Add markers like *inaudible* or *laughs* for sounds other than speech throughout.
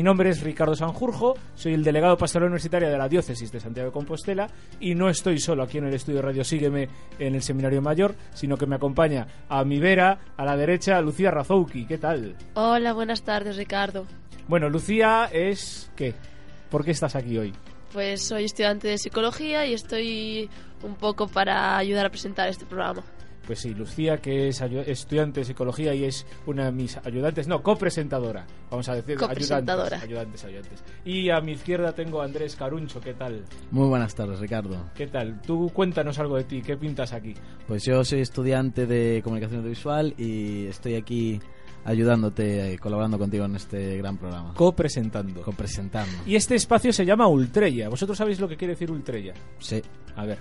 Mi nombre es Ricardo Sanjurjo, soy el delegado pastoral universitario de la Diócesis de Santiago de Compostela y no estoy solo aquí en el estudio Radio Sígueme en el Seminario Mayor, sino que me acompaña a mi vera, a la derecha, Lucía Razouki. ¿Qué tal? Hola, buenas tardes, Ricardo. Bueno, Lucía es... ¿qué? ¿Por qué estás aquí hoy? Pues soy estudiante de psicología y estoy un poco para ayudar a presentar este programa. Pues sí, Lucía, que es estudiante de psicología y es una de mis ayudantes, no, copresentadora, vamos a decir, copresentadora. Ayudantes, ayudantes, ayudantes. Y a mi izquierda tengo a Andrés Caruncho, ¿qué tal? Muy buenas tardes, Ricardo. ¿Qué tal? Tú cuéntanos algo de ti, ¿qué pintas aquí? Pues yo soy estudiante de comunicación audiovisual y estoy aquí ayudándote, colaborando contigo en este gran programa. Copresentando. Copresentando. Y este espacio se llama Ultrella. ¿Vosotros sabéis lo que quiere decir Ultrella? Sí. A ver,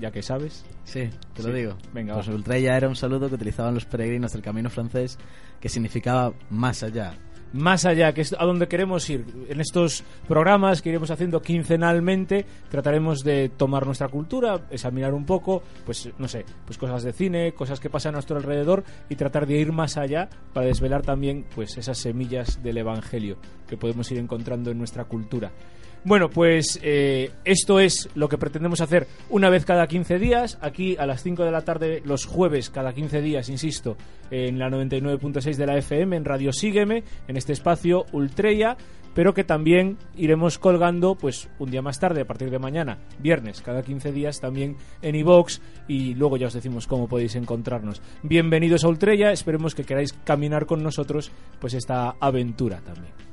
ya que sabes. Sí, te lo digo. Venga, pues Ultrella era un saludo que utilizaban los peregrinos del camino francés que significaba más allá más allá, que es a donde queremos ir. En estos programas que iremos haciendo quincenalmente, trataremos de tomar nuestra cultura, examinar un poco, pues no sé, pues cosas de cine, cosas que pasan a nuestro alrededor y tratar de ir más allá para desvelar también pues esas semillas del evangelio que podemos ir encontrando en nuestra cultura. Bueno, pues eh, esto es lo que pretendemos hacer una vez cada 15 días, aquí a las 5 de la tarde los jueves cada 15 días, insisto, en la 99.6 de la FM, en Radio Sígueme, en este espacio Ultreya, pero que también iremos colgando pues un día más tarde, a partir de mañana, viernes, cada 15 días también en iVox y luego ya os decimos cómo podéis encontrarnos. Bienvenidos a Ultreya, esperemos que queráis caminar con nosotros pues esta aventura también.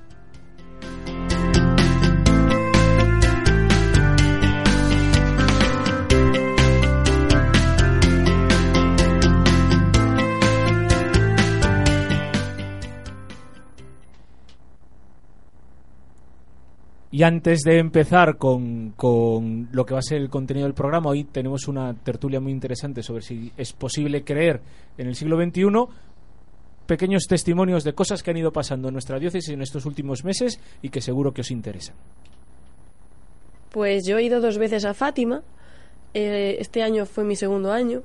Y antes de empezar con, con, lo que va a ser el contenido del programa, hoy tenemos una tertulia muy interesante sobre si es posible creer en el siglo XXI. Pequeños testimonios de cosas que han ido pasando en nuestra diócesis en estos últimos meses y que seguro que os interesan. Pues yo he ido dos veces a Fátima. Eh, este año fue mi segundo año.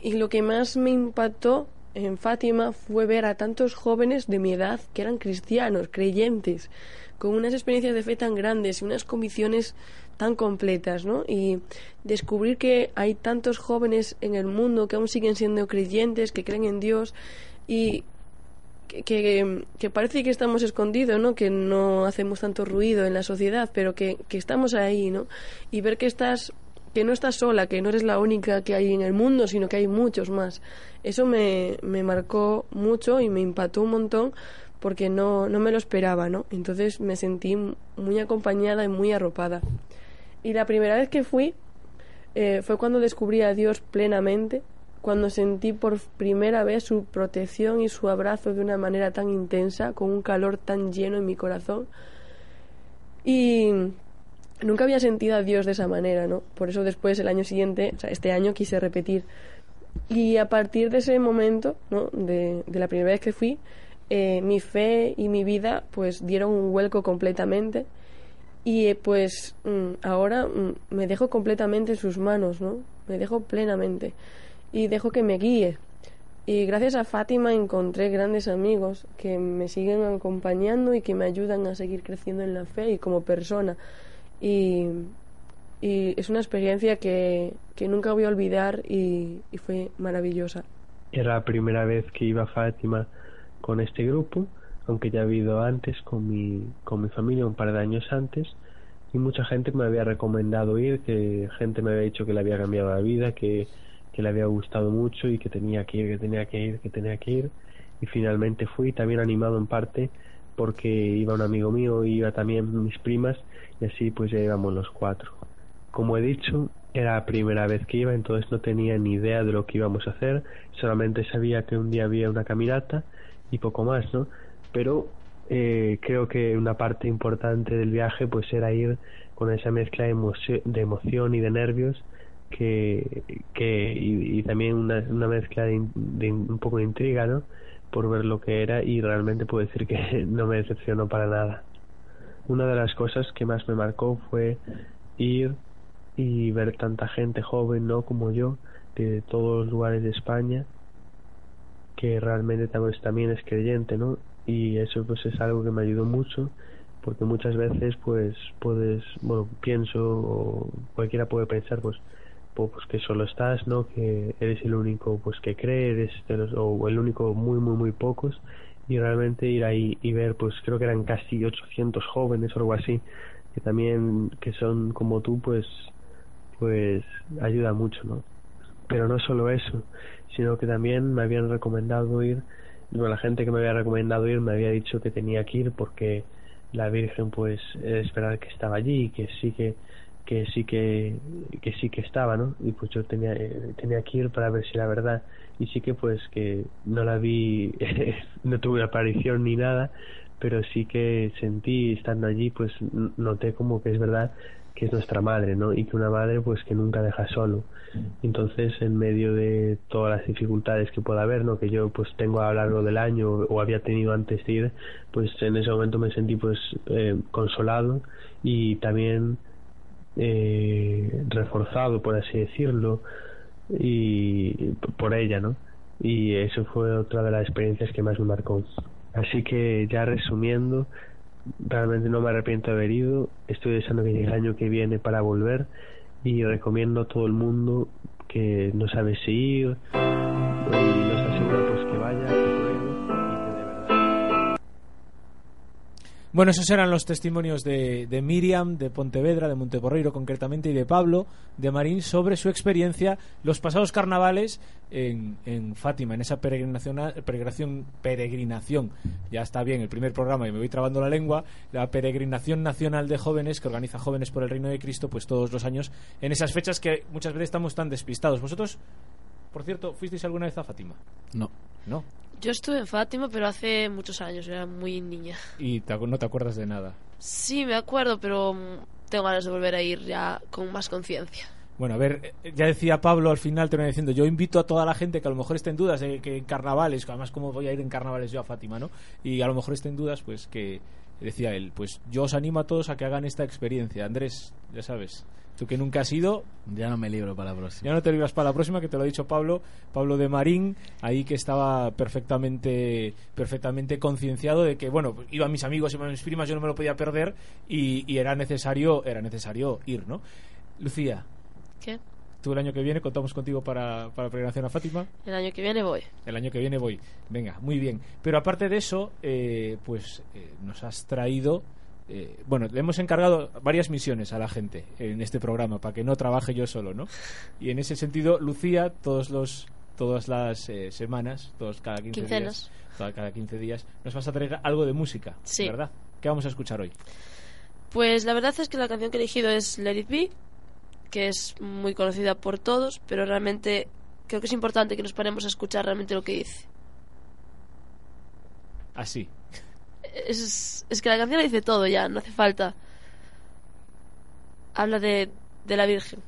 Y lo que más me impactó en Fátima fue ver a tantos jóvenes de mi edad que eran cristianos, creyentes con unas experiencias de fe tan grandes y unas convicciones tan completas, ¿no? Y descubrir que hay tantos jóvenes en el mundo que aún siguen siendo creyentes, que creen en Dios y que, que, parece que estamos escondidos, ¿no? Que no hacemos tanto ruido en la sociedad, pero que, que estamos ahí, ¿no? Y ver que estás que no estás sola, que no eres la única que hay en el mundo, sino que hay muchos más. Eso me, me marcó mucho y me impactó un montón porque no, no me lo esperaba, ¿no? Entonces me sentí muy acompañada y muy arropada. Y la primera vez que fui eh, fue cuando descubrí a Dios plenamente, cuando sentí por primera vez su protección y su abrazo de una manera tan intensa, con un calor tan lleno en mi corazón. Y nunca había sentido a Dios de esa manera, ¿no? Por eso después, el año siguiente, o sea, este año quise repetir. Y a partir de ese momento, ¿no? De, de la primera vez que fui, eh, mi fe y mi vida pues dieron un vuelco completamente y eh, pues mm, ahora mm, me dejo completamente en sus manos, ¿no? Me dejo plenamente y dejo que me guíe. Y gracias a Fátima encontré grandes amigos que me siguen acompañando y que me ayudan a seguir creciendo en la fe y como persona. Y, y es una experiencia que, que, nunca voy a olvidar y, y fue maravillosa. Era la primera vez que iba a Fátima con este grupo, aunque ya ha habido antes con mi, con mi familia un par de años antes, y mucha gente me había recomendado ir, que gente me había dicho que le había cambiado la vida, que, que le había gustado mucho y que tenía que ir, que tenía que ir, que tenía que ir. y finalmente fui, también animado en parte porque iba un amigo mío iba también mis primas y así pues ya íbamos los cuatro. Como he dicho, era la primera vez que iba, entonces no tenía ni idea de lo que íbamos a hacer, solamente sabía que un día había una caminata y poco más, ¿no? Pero eh, creo que una parte importante del viaje pues era ir con esa mezcla de, de emoción y de nervios que, que y, también una, una mezcla de, de, un poco de intriga, ¿no? Por ver lo que era y realmente puedo decir que *laughs* no me decepcionó para nada. Una de las cosas que más me marcó fue ir y ver tanta gente joven, ¿no? Como yo, de todos los lugares de España, que realmente también es creyente, ¿no? Y eso pues es algo que me ayudó mucho porque muchas veces pues puedes, bueno, pienso o cualquiera puede pensar pues pues que solo estás, ¿no? Que eres el único pues que cree, eres o el único muy muy muy pocos y realmente ir ahí y ver pues creo que eran casi 800 jóvenes o algo así que también que son como tú pues pues ayuda mucho, ¿no? Pero no solo eso, sino que también me habían recomendado ir, bueno, la gente que me había recomendado ir me había dicho que tenía que ir porque la Virgen pues esperar que estaba allí y que sí que que sí que, que sí que estaba, ¿no? Y pues yo tenía, eh, tenía que ir para ver si era verdad. Y sí que pues que no la vi, *laughs* no tuve aparición ni nada, pero sí que sentí estando allí, pues noté como que es verdad que es nuestra madre, ¿no? Y que una madre pues que nunca deja solo. Entonces, en medio de todas las dificultades que pueda haber, ¿no? Que yo pues tengo a lo largo del año o había tenido antes de pues en ese momento me sentí pues eh, consolado y también eh, reforzado, por así decirlo, y por ella, ¿no? Y eso fue otra de las experiencias que más me marcó. Así que ya resumiendo, realmente no me arrepiento de haber ido, estoy deseando que llegue el año que viene para volver y recomiendo a todo el mundo que no sabe si ir y no está Bueno, esos eran los testimonios de, de, Miriam, de Pontevedra, de Monteporreiro concretamente, y de Pablo, de Marín, sobre su experiencia los pasados carnavales en, en Fátima, en esa peregrinación, peregrinación, peregrinación, ya está bien el primer programa y me voy trabando la lengua, la peregrinación nacional de jóvenes que organiza Jóvenes por el Reino de Cristo, pues todos los años, en esas fechas que muchas veces estamos tan despistados. ¿Vosotros, por cierto, fuisteis alguna vez a Fátima? No. No. Yo estuve en Fátima, pero hace muchos años, era muy niña. ¿Y no te acuerdas de nada? Sí, me acuerdo, pero tengo ganas de volver a ir ya con más conciencia. Bueno, a ver, eh, ya decía Pablo al final, te diciendo, yo invito a toda la gente que a lo mejor esté en dudas de que en carnavales, además cómo voy a ir en carnavales yo a Fátima, ¿no? Y a lo mejor esté en dudas, pues que decía él, pues yo os animo a todos a que hagan esta experiencia. Andrés, ya sabes, Tú que nunca has ido. Ya no me libro para la próxima. Ya no te libras para la próxima, que te lo ha dicho Pablo, Pablo de Marín, ahí que estaba perfectamente perfectamente concienciado de que, bueno, iban mis amigos, iban mis primas, yo no me lo podía perder y, era necesario era necesario ir, ¿no? Lucía. ¿Qué? Tú el año que viene contamos contigo para, para la peregrinación a Fátima. El año que viene voy. El año que viene voy. Venga, muy bien. Pero aparte de eso, eh, pues eh, nos has traído eh, bueno, le hemos encargado varias misiones a la gente en este programa para que no trabaje yo solo, ¿no? Y en ese sentido, Lucía, todos los todas las eh, semanas, todos cada 15 días, cada 15 días, nos vas a traer algo de música, ¿verdad? ¿Qué vamos a escuchar hoy? Pues la verdad es que la canción que he elegido es Let It Be, que es muy conocida por todos, pero realmente creo que es importante que nos paremos a escuchar realmente lo que dice. Así es, es que la canción dice todo ya, no hace falta. Habla de, de la Virgen.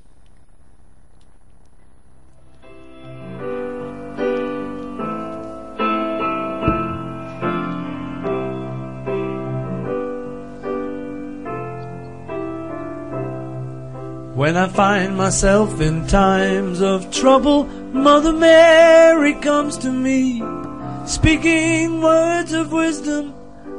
When I find myself in times of trouble, Mother Mary comes to me, speaking words of wisdom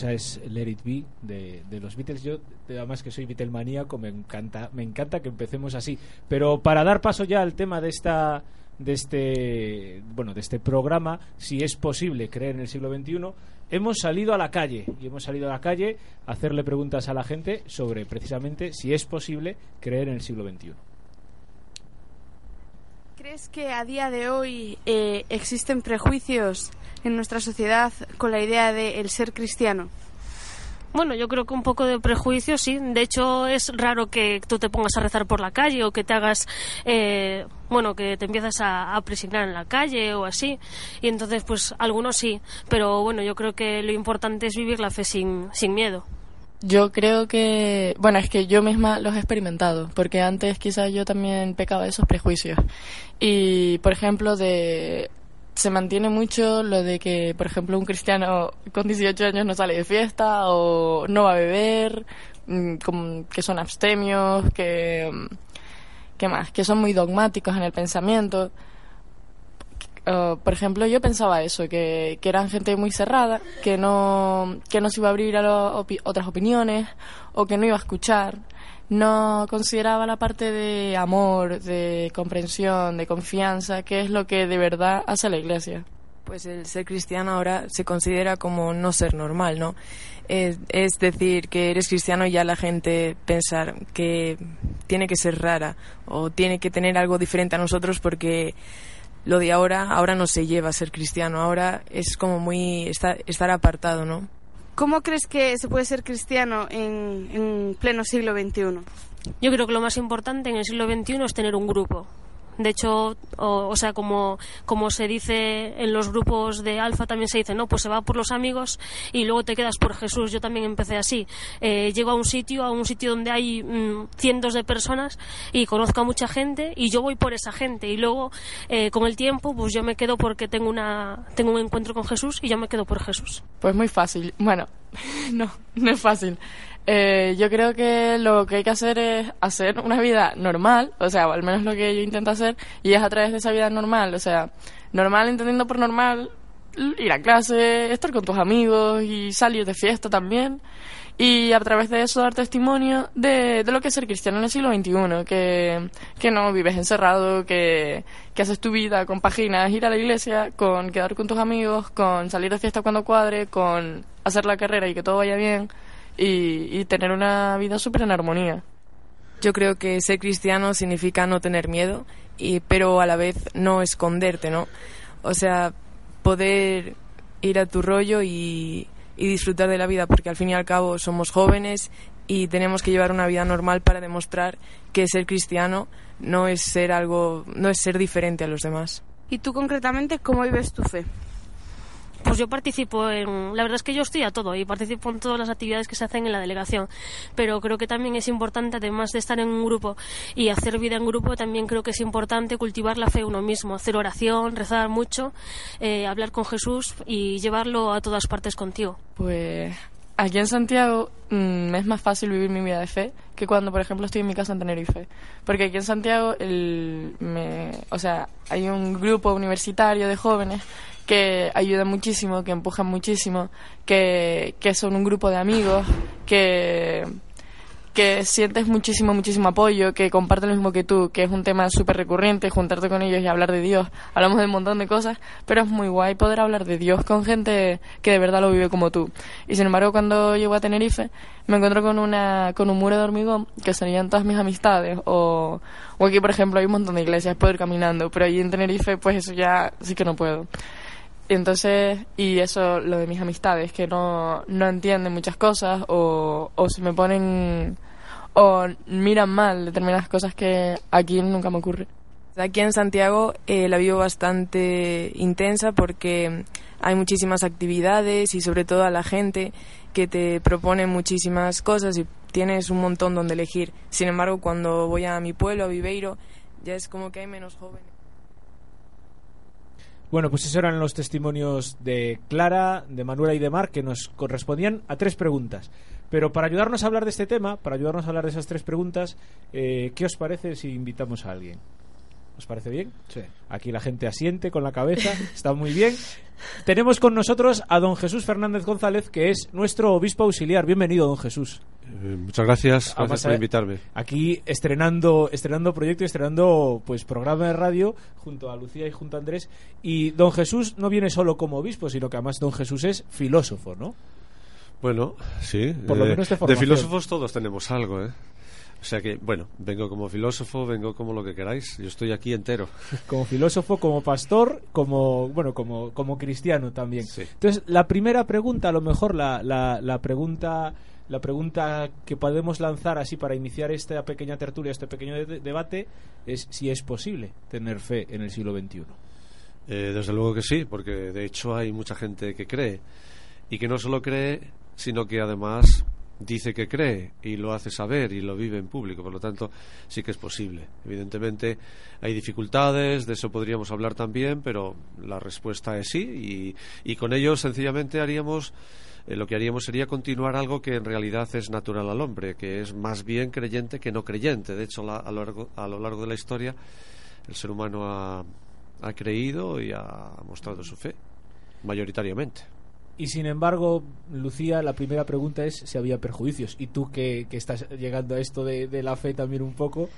esa es Let It Be de, de los Beatles. Yo, además que soy Beatlemaníaco, me encanta, me encanta que empecemos así. Pero para dar paso ya al tema de esta de este bueno de este programa si es posible creer en el siglo XXI hemos salido a la calle y hemos salido a la calle a hacerle preguntas a la gente sobre precisamente si es posible creer en el siglo XXI ¿Crees que a día de hoy eh, existen prejuicios en nuestra sociedad con la idea de el ser cristiano? Bueno, yo creo que un poco de prejuicio, sí. De hecho, es raro que tú te pongas a rezar por la calle o que te hagas, eh, bueno, que te empiezas a, a presignar en la calle o así. Y entonces, pues algunos sí. Pero bueno, yo creo que lo importante es vivir la fe sin, sin miedo. Yo creo que, bueno, es que yo misma los he experimentado, porque antes quizás yo también pecaba de esos prejuicios. Y, por ejemplo, de se mantiene mucho lo de que, por ejemplo, un cristiano con 18 años no sale de fiesta o no va a beber, mm, que son abstemios, que, mm, ¿qué más? Que son muy dogmáticos en el pensamiento. Uh, por ejemplo, yo pensaba eso, que, que eran gente muy cerrada, que no, que no se iba a abrir a lo- otras opiniones o que no iba a escuchar. No consideraba la parte de amor, de comprensión, de confianza, que es lo que de verdad hace la iglesia. Pues el ser cristiano ahora se considera como no ser normal, ¿no? Es, decir, que eres cristiano y ya la gente pensar que tiene que ser rara o tiene que tener algo diferente a nosotros porque lo de ahora, ahora no se lleva a ser cristiano, ahora es como muy estar, estar apartado, ¿no? ¿Cómo crees que se puede ser cristiano en, en pleno siglo XXI? Yo creo que lo más importante en el siglo XXI es tener un grupo De hecho, o, o sea, como, como se dice en los grupos de alfa, también se dice, no, pues se va por los amigos y luego te quedas por Jesús. Yo también empecé así. Eh, llego a un sitio, a un sitio donde hay mm, cientos de personas y conozco a mucha gente y yo voy por esa gente y luego eh, con el tiempo pues yo me quedo porque tengo una tengo un encuentro con Jesús y yo me quedo por Jesús. Pues muy fácil. Bueno, *laughs* no, no es fácil. Eh, yo creo que lo que hay que hacer es hacer una vida normal, o sea, al menos lo que yo intento hacer, y es a través de esa vida normal, o sea, normal entendiendo por normal ir a clase, estar con tus amigos y salir de fiesta también, y a través de eso dar testimonio de, de lo que es ser cristiano en el siglo XXI, que, que no vives encerrado, que, que haces tu vida con páginas, ir a la iglesia, con quedar con tus amigos, con salir de fiesta cuando cuadre, con hacer la carrera y que todo vaya bien y, y tener una vida súper en armonía. Yo creo que ser cristiano significa no tener miedo, y, pero a la vez no esconderte, ¿no? O sea, poder ir a tu rollo y, y disfrutar de la vida, porque al fin y al cabo somos jóvenes y tenemos que llevar una vida normal para demostrar que ser cristiano no es ser algo, no es ser diferente a los demás. ¿Y tú concretamente cómo vives tu fe? Pues yo participo en. La verdad es que yo estoy a todo y participo en todas las actividades que se hacen en la delegación. Pero creo que también es importante, además de estar en un grupo y hacer vida en grupo, también creo que es importante cultivar la fe uno mismo, hacer oración, rezar mucho, eh, hablar con Jesús y llevarlo a todas partes contigo. Pues aquí en Santiago mm, me es más fácil vivir mi vida de fe que cuando, por ejemplo, estoy en mi casa en Tenerife. Porque aquí en Santiago, el, me, o sea, hay un grupo universitario de jóvenes que ayudan muchísimo, que empujan muchísimo, que, que son un grupo de amigos, que, que sientes muchísimo, muchísimo apoyo, que comparten lo mismo que tú, que es un tema súper recurrente, juntarte con ellos y hablar de Dios. Hablamos de un montón de cosas, pero es muy guay poder hablar de Dios con gente que de verdad lo vive como tú. Y sin embargo, cuando llego a Tenerife, me encuentro con, una, con un muro de hormigón que serían todas mis amistades. O, o aquí, por ejemplo, hay un montón de iglesias, puedo ir caminando, pero allí en Tenerife, pues eso ya sí que no puedo. Entonces, y eso, lo de mis amistades, que no, no entienden muchas cosas o, o se me ponen o miran mal determinadas cosas que aquí nunca me ocurre. Aquí en Santiago eh, la vivo bastante intensa porque hay muchísimas actividades y sobre todo a la gente que te propone muchísimas cosas y tienes un montón donde elegir. Sin embargo, cuando voy a mi pueblo, a Viveiro, ya es como que hay menos jóvenes. Bueno, pues esos eran los testimonios de Clara, de Manuela y de Mar que nos correspondían a tres preguntas. Pero para ayudarnos a hablar de este tema, para ayudarnos a hablar de esas tres preguntas, eh, ¿qué os parece si invitamos a alguien? ¿Os parece bien? Sí. Aquí la gente asiente con la cabeza, está muy bien. Tenemos con nosotros a don Jesús Fernández González, que es nuestro obispo auxiliar. Bienvenido, don Jesús. Eh, muchas gracias, gracias por invitarme. Aquí estrenando, estrenando proyecto y estrenando pues programa de radio junto a Lucía y junto a Andrés. Y don Jesús no viene solo como obispo, sino que además don Jesús es filósofo, ¿no? Bueno, sí. Por lo eh, menos de de filósofos todos tenemos algo, ¿eh? O sea que, bueno, vengo como filósofo, vengo como lo que queráis. Yo estoy aquí entero. *laughs* Como filósofo, como pastor, como bueno, como, como cristiano también. Sí. Entonces, la primera pregunta, a lo mejor la, la, la pregunta la pregunta que podemos lanzar así para iniciar esta pequeña tertulia, este pequeño de- debate, es si es posible tener fe en el siglo XXI. Eh, desde luego que sí, porque de hecho hay mucha gente que cree. Y que no solo cree, sino que además dice que cree y lo hace saber y lo vive en público. Por lo tanto, sí que es posible. Evidentemente hay dificultades, de eso podríamos hablar también, pero la respuesta es sí. Y, con ello sencillamente haríamos, eh, lo que haríamos sería continuar algo que en realidad es natural al hombre, que es más bien creyente que no creyente. De hecho, la- a, lo largo, a lo largo de la historia, el ser humano ha, ha creído y ha mostrado su fe, mayoritariamente. Y sin embargo, Lucía, la primera pregunta es si había perjuicios. Y tú que, que estás llegando a esto de, de la fe también un poco,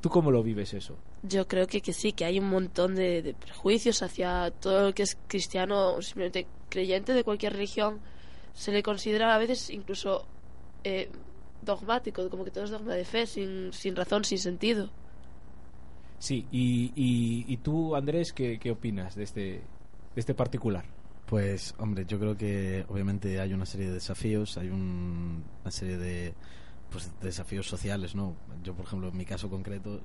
¿tú cómo lo vives eso? Yo creo que, que sí, que hay un montón de, de prejuicios hacia todo lo que es cristiano o simplemente creyente de cualquier religión. Se le considera a veces incluso eh, dogmático, como que todo es dogma de fe, sin, sin razón, sin sentido. Sí, y, y, y tú, Andrés, ¿qué, qué opinas de este, de este particular? Pues, hombre, yo creo que obviamente hay una serie de desafíos, hay un- una serie de pues, desafíos sociales, ¿no? Yo, por ejemplo, en mi caso concreto,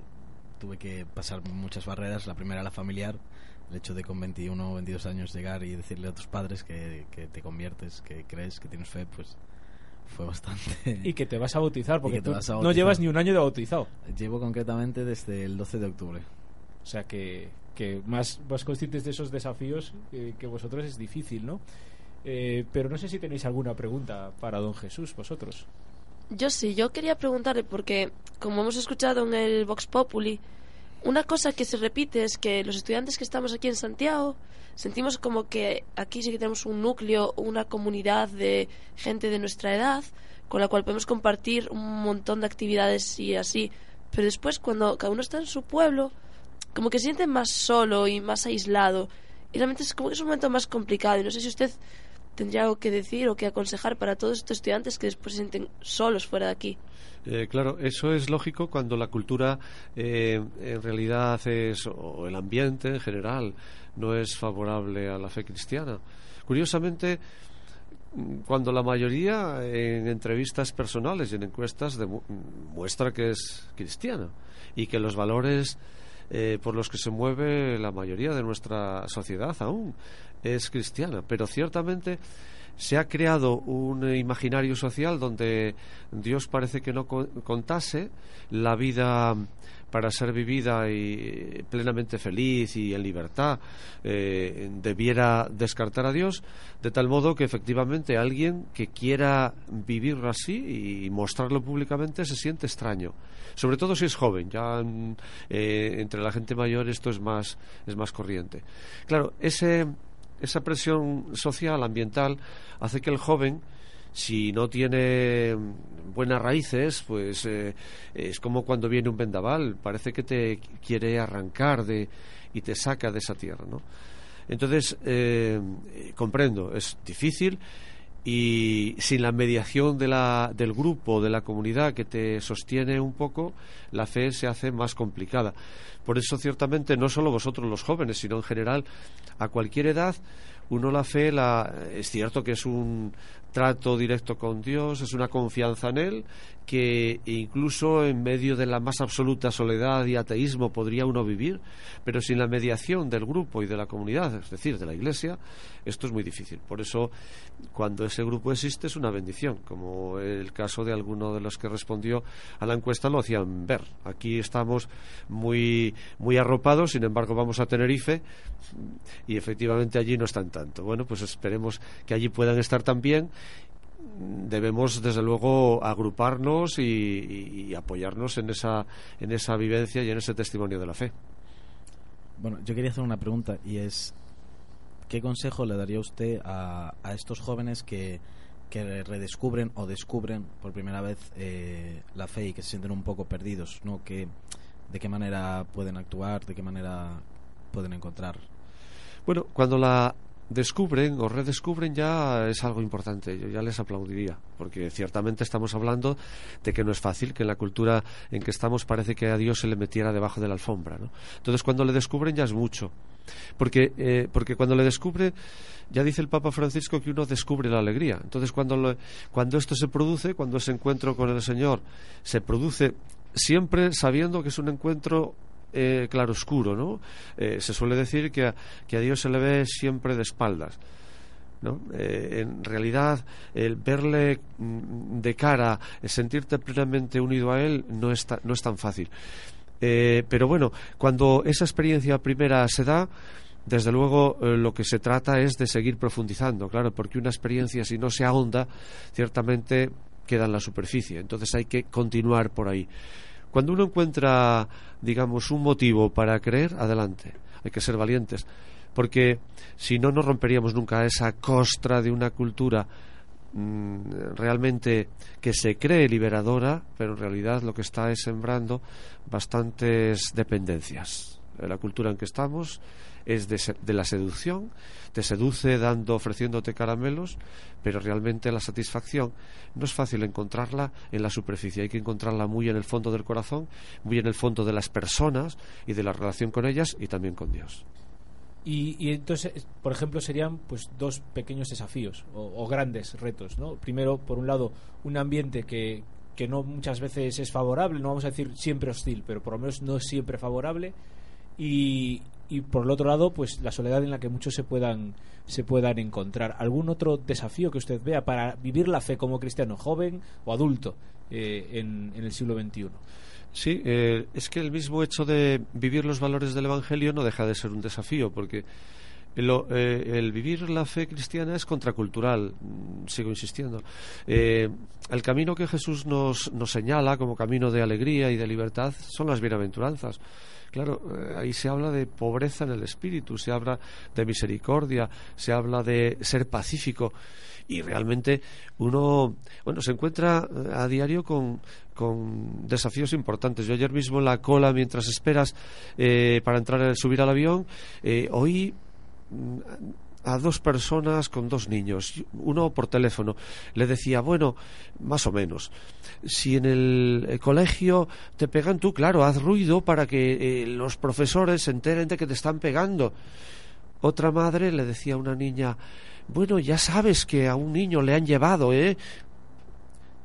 tuve que pasar muchas barreras. La primera, la familiar, el hecho de con 21 o 22 años llegar y decirle a tus padres que, que te conviertes, que crees, que tienes fe, pues fue bastante. Y que te vas a bautizar, *laughs* porque tú no llevas ni un año de bautizado. Llevo concretamente desde el 12 de octubre. O sea que, que más, más conscientes de esos desafíos eh, que vosotros es difícil, ¿no? Eh, pero no sé si tenéis alguna pregunta para don Jesús, vosotros. Yo sí, yo quería preguntarle porque, como hemos escuchado en el Vox Populi, una cosa que se repite es que los estudiantes que estamos aquí en Santiago sentimos como que aquí sí que tenemos un núcleo, una comunidad de gente de nuestra edad con la cual podemos compartir un montón de actividades y así. Pero después, cuando cada uno está en su pueblo, como que se siente más solo y más aislado. Y realmente es como que es un momento más complicado. Y no sé si usted tendría algo que decir o que aconsejar para todos estos estudiantes que después se sienten solos fuera de aquí. Eh, claro, eso es lógico cuando la cultura eh, en realidad es, o el ambiente en general, no es favorable a la fe cristiana. Curiosamente, cuando la mayoría en entrevistas personales y en encuestas demu- muestra que es cristiana y que los valores eh, por los que se mueve la mayoría de nuestra sociedad aún. Es cristiana, pero ciertamente se ha creado un imaginario social donde Dios parece que no co- contase la vida para ser vivida y plenamente feliz y en libertad eh, debiera descartar a Dios de tal modo que efectivamente alguien que quiera vivirlo así y mostrarlo públicamente se siente extraño. Sobre todo si es joven ya mm, eh, entre la gente mayor esto es más es más corriente. Claro ese esa presión social, ambiental, hace que el joven, si no tiene buenas raíces, pues eh, es como cuando viene un vendaval, parece que te quiere arrancar de, y te saca de esa tierra, ¿no? Entonces, eh, comprendo, es difícil y sin la mediación de la, del grupo, de la comunidad que te sostiene un poco, la fe se hace más complicada. Por eso, ciertamente, no solo vosotros los jóvenes, sino en general, a cualquier edad, uno la fe, la, es cierto que es un trato directo con Dios, es una confianza en Él, que incluso en medio de la más absoluta soledad y ateísmo podría uno vivir, pero sin la mediación del grupo y de la comunidad, es decir, de la Iglesia, esto es muy difícil. Por eso, cuando ese grupo existe, es una bendición, como el caso de alguno de los que respondió a la encuesta lo hacían ver. Aquí estamos muy, muy arropados, sin embargo, vamos a Tenerife y efectivamente allí no están tanto. Bueno, pues esperemos que allí puedan estar también debemos desde luego agruparnos y, y- y apoyarnos en esa en esa vivencia y en ese testimonio de la fe. Bueno, yo quería hacer una pregunta y es, ¿qué consejo le daría usted a, a estos jóvenes que, que redescubren o descubren por primera vez eh, la fe y que se sienten un poco perdidos? ¿no? Que, ¿De qué manera pueden actuar? ¿De qué manera pueden encontrar? Bueno, cuando la descubren o redescubren ya es algo importante, yo ya les aplaudiría, porque ciertamente estamos hablando de que no es fácil, que en la cultura en que estamos parece que a Dios se le metiera debajo de la alfombra, ¿no? Entonces cuando le descubren ya es mucho, porque, eh, porque cuando le descubre, ya dice el Papa Francisco que uno descubre la alegría, entonces cuando, cuando esto se produce, cuando ese encuentro con el Señor se produce siempre sabiendo que es un encuentro eh, claroscuro, ¿no? Eh, se suele decir que a, que a Dios se le ve siempre de espaldas. ¿no? Eh, en realidad, el verle mm, de cara, sentirte plenamente unido a Él, no es, no es tan fácil. Eh, pero bueno, cuando esa experiencia primera se da, desde luego lo que se trata es de seguir profundizando, claro, porque una experiencia si no se ahonda, ciertamente queda en la superficie. Entonces hay que continuar por ahí. Cuando uno encuentra, digamos, un motivo para creer, adelante. Hay que ser valientes. Porque si no, no romperíamos nunca esa costra de una cultura mm, realmente que se cree liberadora, pero en realidad lo que está es sembrando bastantes dependencias. La cultura en que estamos es de, de la seducción, te seduce dando, ofreciéndote caramelos, pero realmente la satisfacción no es fácil encontrarla en la superficie, hay que encontrarla muy en el fondo del corazón, muy en el fondo de las personas y de la relación con ellas y también con Dios. Y, y entonces, por ejemplo, serían pues dos pequeños desafíos o, o grandes retos, ¿no? Primero, por un lado, un ambiente que que no muchas veces es favorable, no vamos a decir siempre hostil, pero por lo menos no es siempre favorable. Y, y por el otro lado, pues la soledad en la que muchos se puedan se puedan encontrar. ¿Algún otro desafío que usted vea para vivir la fe como cristiano, joven o adulto, eh, en, en el siglo XXI? Sí, eh, es que el mismo hecho de vivir los valores del Evangelio no deja de ser un desafío, porque eh, el vivir la fe cristiana es contracultural, mm, sigo insistiendo. Eh, el camino que Jesús nos, nos señala como camino de alegría y de libertad son las bienaventuranzas. Claro, eh, ahí se habla de pobreza en el espíritu, se habla de misericordia, se habla de ser pacífico y realmente uno bueno se encuentra eh, a diario con, con desafíos importantes. Yo ayer mismo en la cola mientras esperas eh, para entrar subir al avión eh, mm, a dos personas con dos niños, uno por teléfono. Le decía, bueno, más o menos, si en el eh, colegio te pegan tú, claro, haz ruido para que eh, los profesores se enteren de que te están pegando. Otra madre le decía a una niña, bueno, ya sabes que a un niño le han llevado, ¿eh?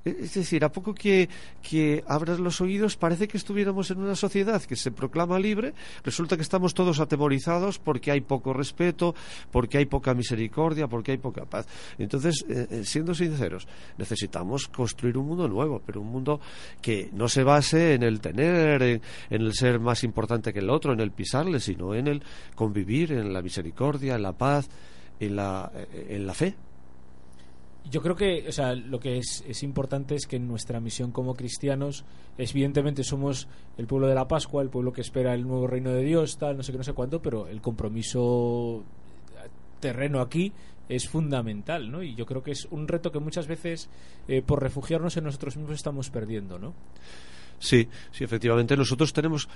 Es decir, a poco que, que abras los oídos parece que estuviéramos en una sociedad que se proclama libre, resulta que estamos todos atemorizados porque hay poco respeto, porque hay poca misericordia, porque hay poca paz. Entonces, eh, eh, siendo sinceros, necesitamos construir un mundo nuevo, pero un mundo que no se base en el tener, en, en el ser más importante que el otro, en el pisarle, sino en el convivir, en la misericordia, en la paz, en la, eh, en la fe. Yo creo que, o sea, lo que es, es importante es que en nuestra misión como cristianos, evidentemente somos el pueblo de la Pascua, el pueblo que espera el nuevo reino de Dios, tal, no sé qué, no sé cuánto, pero el compromiso terreno aquí es fundamental, ¿no? Y yo creo que es un reto que muchas veces, eh, por refugiarnos en nosotros mismos, estamos perdiendo, ¿no? Sí, sí, efectivamente. Nosotros tenemos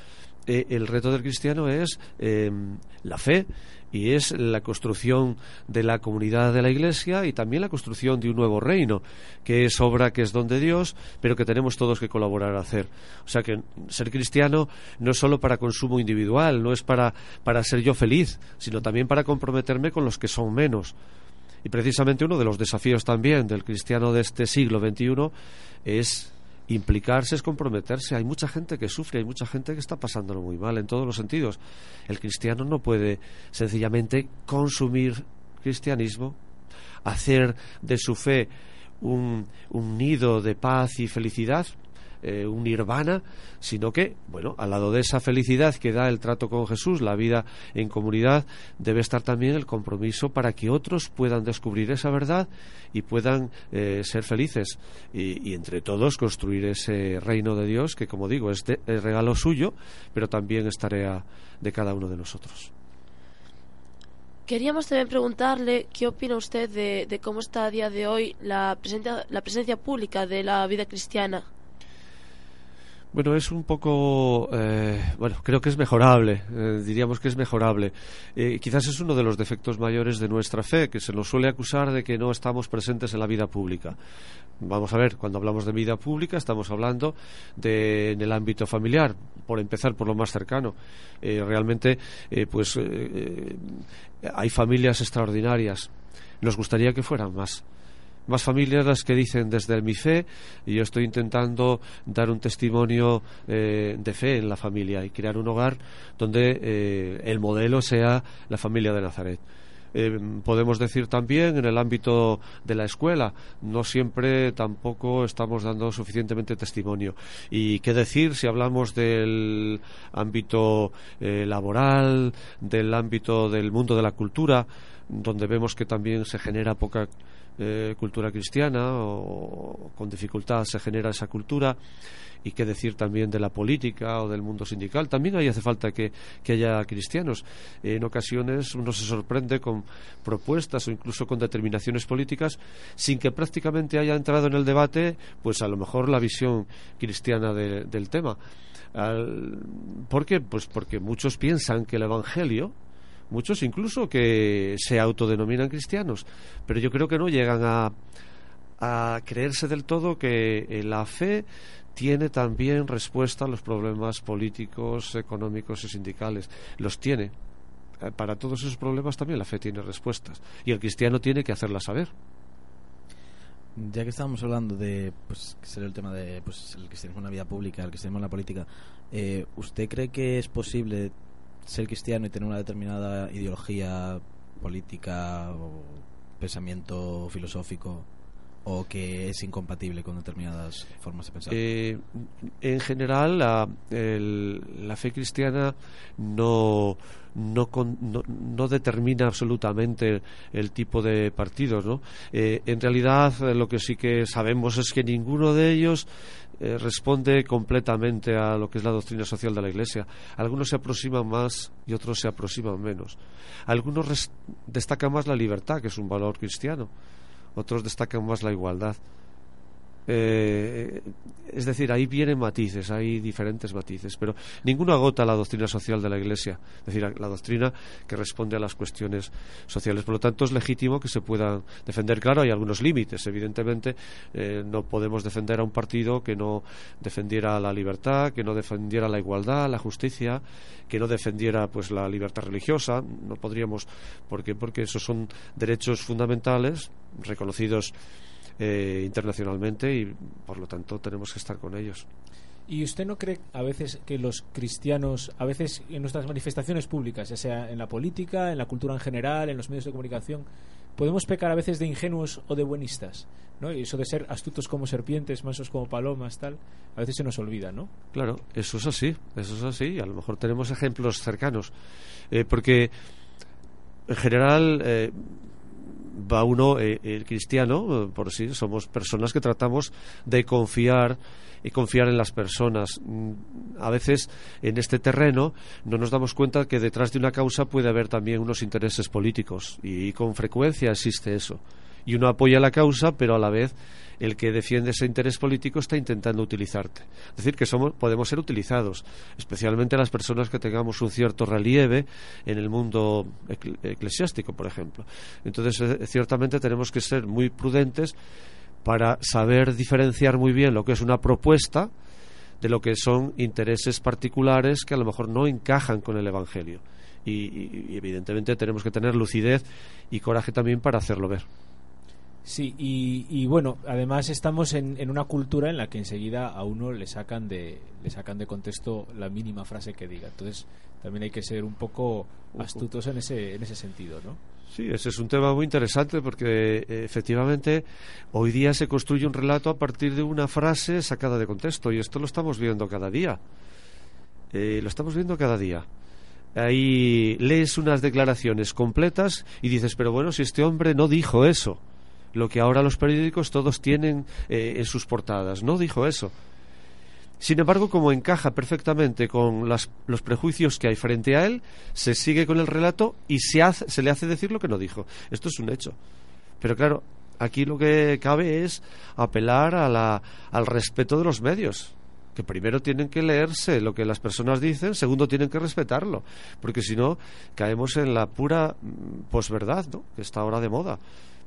eh, el reto del cristiano es eh, la fe y es la construcción de la comunidad de la Iglesia y también la construcción de un nuevo reino, que es obra que es don de Dios, pero que tenemos todos que colaborar a hacer. O sea que ser cristiano no es solo para consumo individual, no es para, para ser yo feliz, sino también para comprometerme con los que son menos. Y precisamente uno de los desafíos también del cristiano de este siglo XXI es implicarse es comprometerse. Hay mucha gente que sufre, hay mucha gente que está pasándolo muy mal en todos los sentidos. El cristiano no puede sencillamente consumir cristianismo, hacer de su fe un, un nido de paz y felicidad, eh, un nirvana, sino que, bueno, al lado de esa felicidad que da el trato con Jesús, la vida en comunidad, debe estar también el compromiso para que otros puedan descubrir esa verdad y puedan eh, ser felices y, entre todos construir ese reino de Dios que, como digo, es, es regalo suyo, pero también es tarea de cada uno de nosotros. Queríamos también preguntarle qué opina usted de, de cómo está a día de hoy la presencia, la presencia pública de la vida cristiana. Bueno, es un poco, eh, bueno, creo que es mejorable, eh, diríamos que es mejorable. Eh, quizás es uno de los defectos mayores de nuestra fe, que se nos suele acusar de que no estamos presentes en la vida pública. Vamos a ver, cuando hablamos de vida pública estamos hablando de, en el ámbito familiar, por empezar por lo más cercano. realmente, pues, hay familias extraordinarias. Nos gustaría que fueran más más familias las que dicen desde mi fe y yo estoy intentando dar un testimonio eh, de fe en la familia y crear un hogar donde eh, el modelo sea la familia de Nazaret. Eh, podemos decir también en el ámbito de la escuela, no siempre tampoco estamos dando suficientemente testimonio. Y qué decir si hablamos del ámbito laboral, del ámbito del mundo de la cultura, donde vemos que también se genera poca eh, cultura cristiana o con dificultad se genera esa cultura y qué decir también de la política o del mundo sindical. También ahí hace falta que, que haya cristianos. En ocasiones uno se sorprende con propuestas o incluso con determinaciones políticas sin que prácticamente haya entrado en el debate, pues a lo mejor la visión cristiana de, del tema. ¿Por qué? Pues porque muchos piensan que el Evangelio, muchos incluso que se autodenominan cristianos, pero yo creo que no llegan a, a creerse del todo que la fe tiene también respuesta a los problemas políticos, económicos y sindicales. Los tiene. Para todos esos problemas también la fe tiene respuestas. Y el cristiano tiene que hacerlas saber. Ya que estábamos hablando de, pues, que sería el tema de, pues, el cristianismo en la vida pública, el cristianismo en la política, eh, ¿usted cree que es posible ser cristiano y tener una determinada ideología política o pensamiento filosófico o que es incompatible con determinadas formas de pensar? Eh, en general, la, fe cristiana no, no, determina absolutamente el tipo de partidos. ¿no? Eh, en realidad, lo que sí que sabemos es que ninguno de ellos eh, responde completamente a lo que es la doctrina social de la Iglesia. Algunos se aproximan más y otros se aproximan menos. Algunos destacan más la libertad, que es un valor cristiano. Otros destacan más la igualdad. Eh, es decir, ahí vienen matices, hay diferentes matices, pero ninguno agota la doctrina social de la Iglesia, es decir, la doctrina que responde a las cuestiones sociales. Por lo tanto, es legítimo que se puedan defender. Claro, hay algunos límites, evidentemente, eh, no podemos defender a un partido que no defendiera la libertad, que no defendiera la igualdad, la justicia, que no defendiera pues la libertad religiosa. No podríamos, ¿por qué? Porque esos son derechos fundamentales reconocidos eh, internacionalmente y por lo tanto tenemos que estar con ellos. ¿Y usted no cree a veces que los cristianos, a veces en nuestras manifestaciones públicas, ya sea en la política, en la cultura en general, en los medios de comunicación, podemos pecar a veces de ingenuos o de buenistas? ¿no? Y eso de ser astutos como serpientes, mansos como palomas, tal, a veces se nos olvida, ¿no? Claro, eso es así, eso es así. A lo mejor tenemos ejemplos cercanos. Eh, porque en general eh, va uno, eh, el cristiano, por sí, somos personas que tratamos de confiar y confiar en las personas. Mm, A veces en este terreno no nos damos cuenta que detrás de una causa puede haber también unos intereses políticos y con frecuencia existe eso. Y uno apoya la causa, pero a la vez el que defiende ese interés político está intentando utilizarte. Es decir, que somos, podemos ser utilizados, especialmente las personas que tengamos un cierto relieve en el mundo ecle- eclesiástico, por ejemplo. Entonces, eh, ciertamente tenemos que ser muy prudentes para saber diferenciar muy bien lo que es una propuesta de lo que son intereses particulares que a lo mejor no encajan con el Evangelio. Y- y evidentemente tenemos que tener lucidez y coraje también para hacerlo ver. Sí, y, y bueno, además estamos en, en una cultura en la que enseguida a uno le sacan de le sacan de contexto la mínima frase que diga. Entonces también hay que ser un poco astutos en ese en ese sentido, ¿no? Sí, ese es un tema muy interesante porque efectivamente hoy día se construye un relato a partir de una frase sacada de contexto y esto lo estamos viendo cada día. Eh, lo estamos viendo cada día. Ahí lees unas declaraciones completas y dices, pero bueno, si este hombre no dijo eso, lo que ahora los periódicos todos tienen eh, en sus portadas, no dijo eso. Sin embargo, como encaja perfectamente con las- los prejuicios que hay frente a él, se sigue con el relato y se, hace- se le hace decir lo que no dijo. Esto es un hecho. Pero claro, aquí lo que cabe es apelar a la- al respeto de los medios. Que primero tienen que leerse lo que las personas dicen, segundo tienen que respetarlo, porque si no caemos en la pura mm, posverdad, ¿no? que está ahora de moda.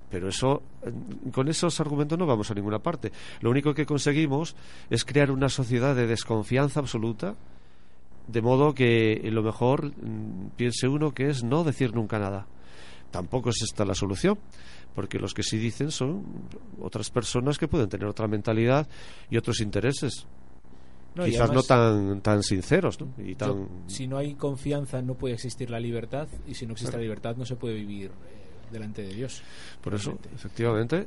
Pero eso, eh, con esos argumentos no vamos a ninguna parte. Lo único que conseguimos es crear una sociedad de desconfianza absoluta, de modo que lo mejor mm, piense uno que es no decir nunca nada. Tampoco es esta la solución, porque los que sí dicen son otras personas que pueden tener otra mentalidad y otros intereses. No, Quizás no tan, tan sinceros ¿no? y Yo- tan si no hay confianza no puede existir la libertad y si no existe Claro. la libertad no se puede vivir eh, delante de Dios. Por eso, efectivamente, eh,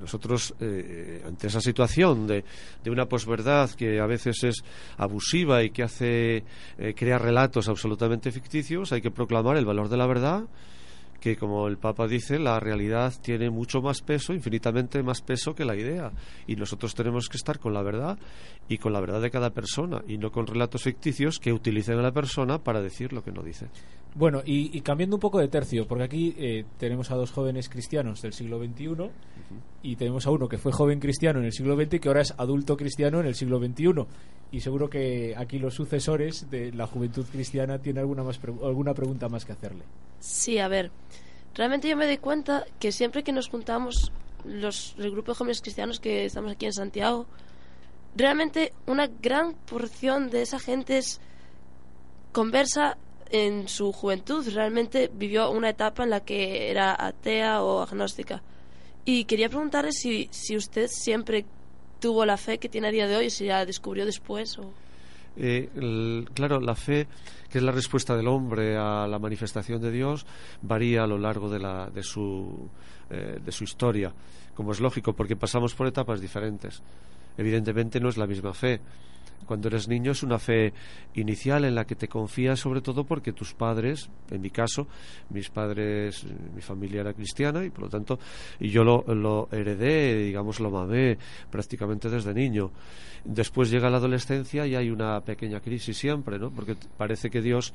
nosotros eh, ante esa situación de, de una posverdad que a veces es abusiva y que hace eh, crea relatos absolutamente ficticios, hay que proclamar el valor de la verdad que como el Papa dice, la realidad tiene mucho más peso, infinitamente más peso que la idea. Y nosotros tenemos que estar con la verdad y con la verdad de cada persona, y no con relatos ficticios que utilicen a la persona para decir lo que no dice. Bueno, y, y cambiando un poco de tercio, porque aquí eh, tenemos a dos jóvenes cristianos del siglo XXI y tenemos a uno que fue joven cristiano en el siglo XX y que ahora es adulto cristiano en el siglo XXI. Y seguro que aquí los sucesores de la juventud cristiana tienen alguna, más alguna pregunta más que hacerle. Sí, a ver. Realmente yo me doy cuenta que siempre que nos juntamos los, el grupo de jóvenes cristianos que estamos aquí en Santiago, realmente una gran porción de esa gente es conversa en su juventud. Realmente vivió una etapa en la que era atea o agnóstica. Y quería preguntarle si, si usted siempre tuvo la fe que tiene a día de hoy, si la descubrió después o... Eh, claro, la fe, que es la respuesta del hombre a la manifestación de Dios, varía a lo largo de, la, de, su, eh, de su historia, como es lógico, porque pasamos por etapas diferentes. Evidentemente no es la misma fe. Cuando eres niño es una fe inicial en la que te confías sobre todo porque tus padres, en mi caso, mis padres, mi familia era cristiana y por lo tanto y yo lo, lo heredé, digamos, lo mamé prácticamente desde niño. Después llega la adolescencia y hay una pequeña crisis siempre, ¿no? Porque parece que Dios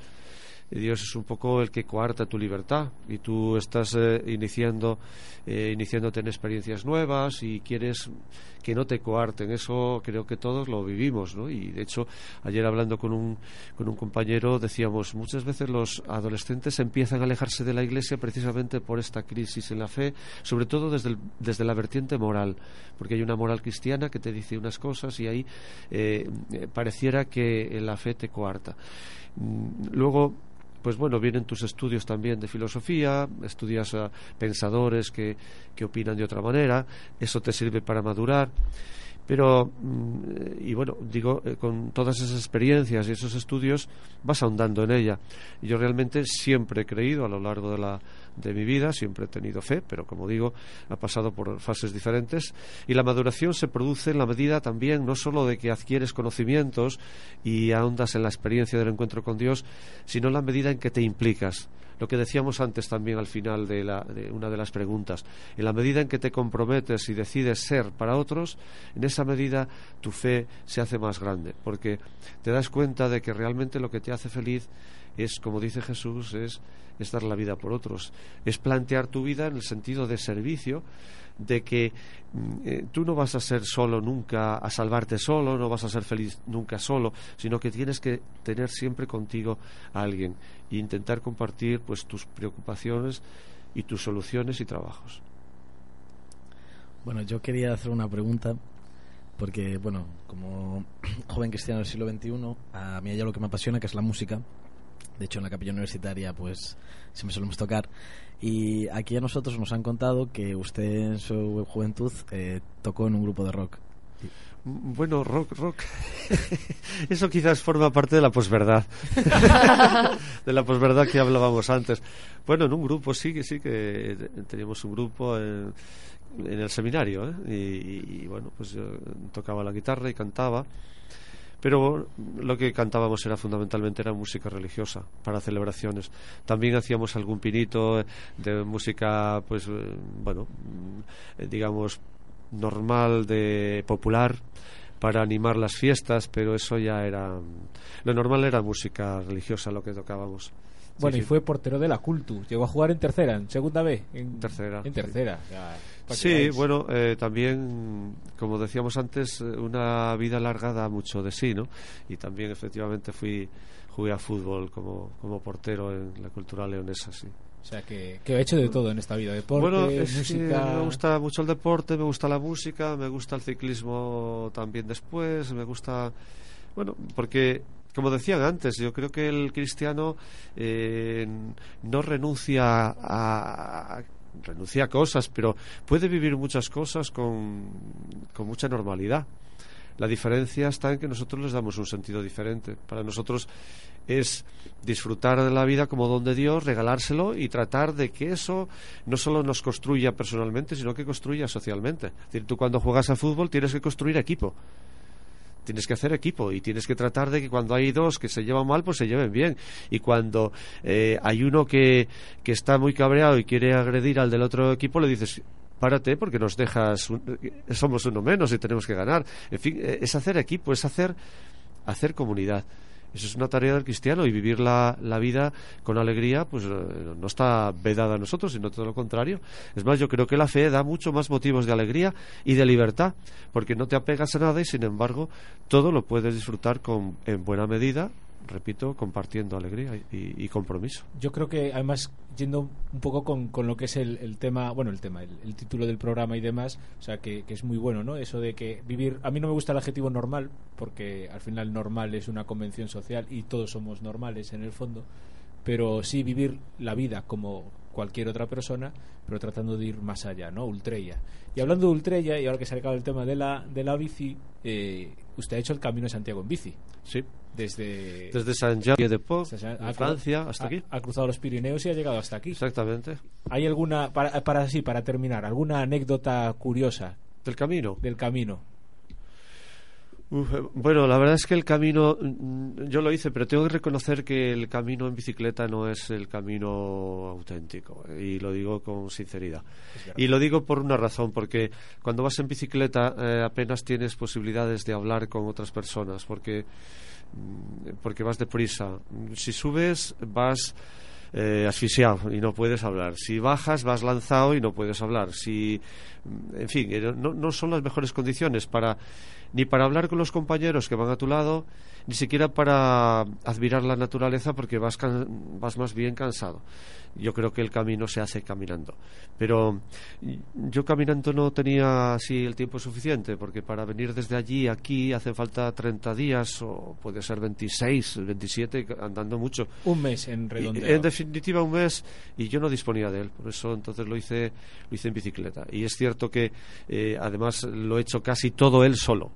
Dios es un poco el que coarta tu libertad. Y tú estás eh, iniciando eh, iniciándote en experiencias nuevas y quieres que no te coarten. Eso creo que todos lo vivimos ¿no? y de hecho ayer hablando con un con un compañero decíamos muchas veces los adolescentes empiezan a alejarse de la iglesia precisamente por esta crisis en la fe sobre todo desde desde la vertiente moral porque hay una moral cristiana que te dice unas cosas y ahí eh, eh, pareciera que la fe te coarta Mm, luego pues bueno, vienen tus estudios también de filosofía, estudias a pensadores que, que opinan de otra manera, eso te sirve para madurar. Pero, mm, y bueno, digo, eh, con todas esas experiencias y esos estudios vas ahondando en ella. Yo realmente siempre he creído a lo largo de, la, de mi vida, siempre he tenido fe, pero como digo, ha pasado por fases diferentes. Y la maduración se produce en la medida también, no solo de que adquieres conocimientos y ahondas en la experiencia del encuentro con Dios, sino en la medida en que te implicas lo que decíamos antes también al final de, la- de una de las preguntas. En la medida en que te comprometes y decides ser para otros, en esa medida tu fe se hace más grande, porque te das cuenta de que realmente lo que te hace feliz es, como dice Jesús, es, es dar la vida por otros, es plantear tu vida en el sentido de servicio, de que mm, eh, tú no vas a ser solo nunca, a salvarte solo, no vas a ser feliz nunca solo, sino que tienes que tener siempre contigo a alguien e intentar compartir pues tus preocupaciones y tus soluciones y trabajos. Bueno, yo quería hacer una pregunta porque, bueno, como *clears throat* joven cristiano del siglo XXI, a mí hay algo que me apasiona, que es la música. De hecho, en la capilla universitaria, pues, siempre solemos tocar. Y aquí a nosotros nos han contado que usted en su juventud eh, tocó en un grupo de rock. Mm, Bueno, rock, rock. *laughs* Eso quizás forma parte de la posverdad. *laughs* de la posverdad que hablábamos antes. Bueno, en un grupo sí que sí que teníamos un grupo en, en el seminario ¿eh? y, y, bueno, pues yo tocaba la guitarra y cantaba. Pero lo que cantábamos era fundamentalmente era música religiosa para celebraciones. También hacíamos algún pinito de música, pues eh, bueno, eh, digamos normal de popular para animar las fiestas, pero eso ya era lo normal era música religiosa lo que tocábamos. Bueno, Sí, y fue portero de la Cultu. Llegó a jugar en tercera, en segunda B. En tercera. En tercera. ya, Sí, bueno, eh, también, como decíamos antes, eh, una vida larga da mucho de sí, ¿no? Y también, efectivamente, fui jugué a fútbol como, como portero en la cultural leonesa, sí. O sea, que, que he hecho de todo en esta vida. Deporte, bueno, es que música... me gusta mucho el deporte, me gusta la música, me gusta el ciclismo también después, me gusta, bueno, porque como decían antes, yo creo que el cristiano eh, no renuncia a, renuncia a cosas, pero puede vivir muchas cosas con, con mucha normalidad. La diferencia está en que nosotros les damos un sentido diferente. Para nosotros es disfrutar de la vida como don de Dios, regalárselo y tratar de que eso no solo nos construya personalmente, sino que construya socialmente. Es decir, tú cuando juegas a fútbol tienes que construir equipo. Tienes que hacer equipo y tienes que tratar de que cuando hay dos que se llevan mal, pues se lleven bien. Y cuando eh, hay uno que, que está muy cabreado y quiere agredir al del otro equipo, le dices, párate porque nos dejas, un- eh, somos uno menos y tenemos que ganar. En fin, eh, es hacer equipo, es hacer, hacer comunidad. Eso es una tarea del cristiano y vivir la, la vida con alegría, pues eh, no está vedada a nosotros, sino todo lo contrario. Es más, yo creo que la fe da mucho más motivos de alegría y de libertad, porque no te apegas a nada y sin embargo todo lo puedes disfrutar con, en buena medida, repito, compartiendo alegría y, compromiso. Yo creo que además yendo un poco con, con lo que es el, tema, bueno, el tema, el, el título del programa y demás, o sea, que, que es muy bueno, ¿no? Eso de que vivir, a mí no me gusta el adjetivo normal, porque al final normal es una convención social y todos somos normales en el fondo, pero sí vivir la vida como, cualquier otra persona, pero tratando de ir más allá, ¿no? Ultrella. Y hablando de Ultrella, y ahora que se ha acabado el tema de la, de la bici, eh, usted ha hecho el Camino de Santiago en bici. Sí. Desde, Desde San- en ha- Francia, hasta ha- aquí. Ha cruzado los Pirineos y ha llegado hasta aquí. Exactamente. ¿Hay alguna, para, para sí, para terminar, alguna anécdota curiosa ¿Del camino? del camino? Uf, eh, bueno, la verdad es que el camino, mm, yo lo hice, pero tengo que reconocer que el camino en bicicleta no es el camino auténtico, eh, y lo digo con sinceridad. Y lo digo por una razón, porque cuando vas en bicicleta eh, apenas tienes posibilidades de hablar con otras personas, porque, mm, porque vas deprisa. Si subes, vas eh, asfixiado y no puedes hablar. Si bajas, vas lanzado y no puedes hablar. Si, mm, en fin, no, no son las mejores condiciones para ni para hablar con los compañeros que van a tu lado, ni siquiera para admirar la naturaleza porque vas, can- vas más bien cansado. Yo creo que el camino se hace caminando. Pero yo caminando no tenía así el tiempo suficiente porque para venir desde allí aquí hace falta 30 días o puede ser 26, 27, andando mucho. Un mes en Y, redondeo. en definitiva un mes y yo no disponía de él por eso entonces lo hice lo hice en bicicleta y es cierto que eh, además lo he hecho casi todo él solo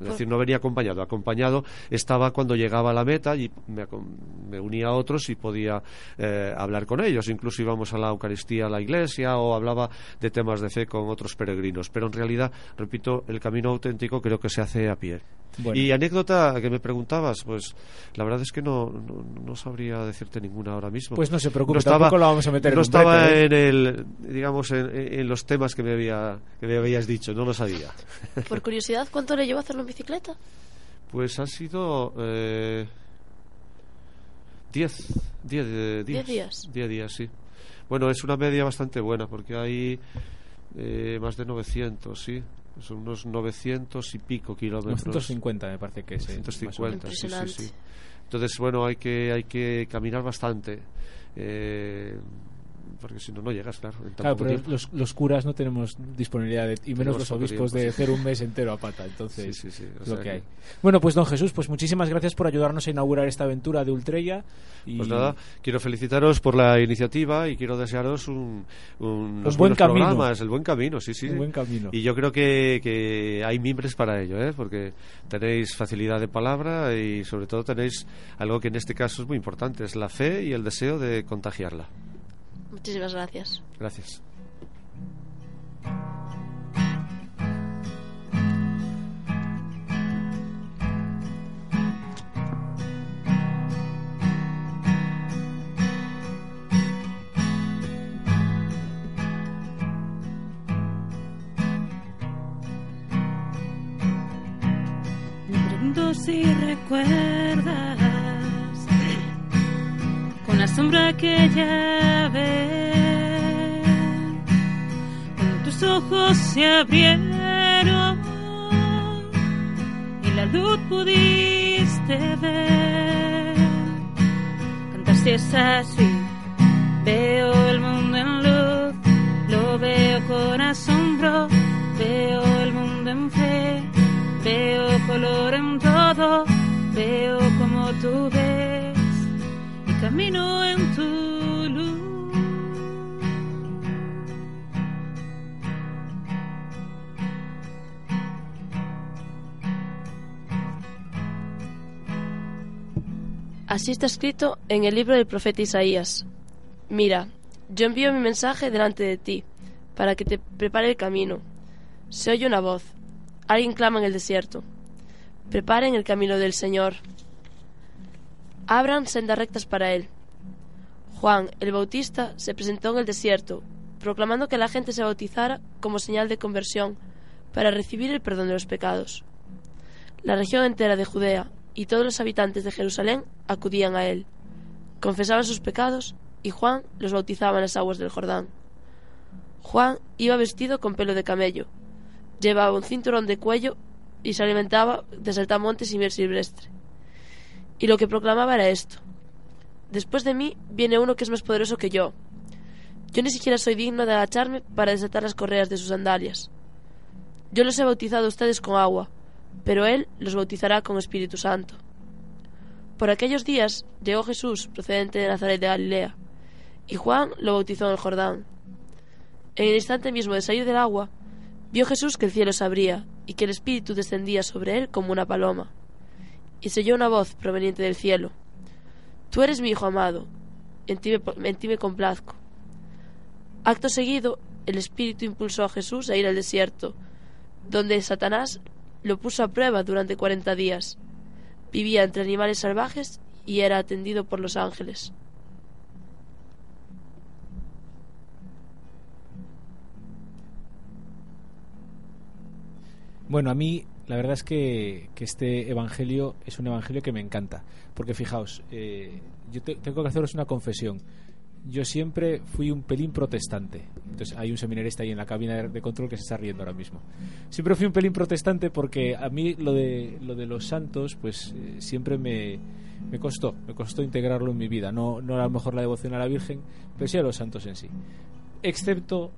es decir, no venía acompañado. Acompañado estaba cuando llegaba a la meta y me, unía a otros y podía eh, hablar con ellos. Incluso íbamos a la Eucaristía a la iglesia o hablaba de temas de fe con otros peregrinos. Pero en realidad, repito, el camino auténtico creo que se hace a pie. Bueno. Y anécdota que me preguntabas, pues la verdad es que no, no, no sabría decirte ninguna ahora mismo. Pues no se preocupe, estaba, tampoco la vamos a meter en no un estaba brete, ¿eh? en el, digamos, en, en los temas que me, había, que me habías dicho, no lo sabía. Por curiosidad, ¿cuánto le llevó a hacerlo en bicicleta? Pues ha sido eh, 10 10 eh, días. Diez días. 10 días, sí. Bueno, es una media bastante buena porque hay eh, más de 900, sí. Son unos 900 y pico kilómetros. 950 me parece que es. eh, más o 150, menos. sí, sí, sí. Entonces, bueno, hay que, hay que caminar bastante. eh, porque si no, no llegas, claro. Claro, pero los, los curas no tenemos disponibilidad de- y menos los obispos de hacer un mes entero a pata. Entonces, Sí, sí, sí, o es lo que que- hay. Bueno, pues don Jesús, pues muchísimas gracias por ayudarnos a inaugurar esta aventura de Ultrella. Y Pues nada, quiero felicitaros por la iniciativa y quiero desearos un, buen camino. programas, el buen camino, sí, sí. Un buen camino. Y yo creo que, que hay mimbres para ello, ¿eh? porque tenéis facilidad de palabra y sobre todo tenéis algo que en este caso es muy importante, es la fe y el deseo de contagiarla. Muchísimas gracias. Gracias. Me pregunto si recuerdas la sombra que ya ves. Cuando tus ojos se abrieron y la luz pudiste ver. Cantaste esa suite veo el mundo en luz lo veo con asombro veo el mundo en fe Veo color en todo, veo como tú ves camino en tu luz. Así está escrito en el libro del profeta Isaías. Mira, yo envío mi mensaje delante de ti, para que te prepare el camino. Se oye una voz. Alguien clama en el desierto. Preparen el camino del Señor. Abran sendas rectas para él. Juan, el Bautista, se presentó en el desierto, proclamando que la gente se bautizara como señal de conversión para recibir el perdón de los pecados. La región entera de Judea y todos los habitantes de Jerusalén acudían a él, confesaban sus pecados y Juan los bautizaba en las aguas del Jordán. Juan iba vestido con pelo de camello, llevaba un cinturón de cuello y se alimentaba de saltamontes y miel silvestre. Y lo que proclamaba era esto. Después de mí viene uno que es más poderoso que yo. Yo ni siquiera soy digno de agacharme para desatar las correas de sus sandalias. Yo los he bautizado a ustedes con agua, pero él los bautizará con Espíritu Santo. Por aquellos días llegó Jesús, procedente de Nazaret de Galilea, y Juan lo bautizó en el Jordán. En el instante mismo de salir del agua, vio Jesús que el cielo se abría y que el Espíritu descendía sobre él como una paloma. Y se oyó una voz proveniente del cielo. Tú eres mi Hijo amado, en ti me, en ti me complazco. Acto seguido, el Espíritu impulsó a Jesús a ir al desierto, donde Satanás lo puso a prueba durante cuarenta días. Vivía entre animales salvajes y era atendido por los ángeles. Bueno, a mí la verdad es que, que este evangelio es un evangelio que me encanta. Porque fijaos, eh, yo te- tengo que haceros una confesión. Yo siempre fui un pelín protestante. Entonces hay un seminarista ahí en la cabina de, control que se está riendo ahora mismo. Siempre fui un pelín protestante porque a mí lo de, lo de los santos, pues eh, siempre me, me costó. Me costó integrarlo en mi vida. No, no a lo mejor la devoción a la Virgen, pero sí a los santos en sí. Excepto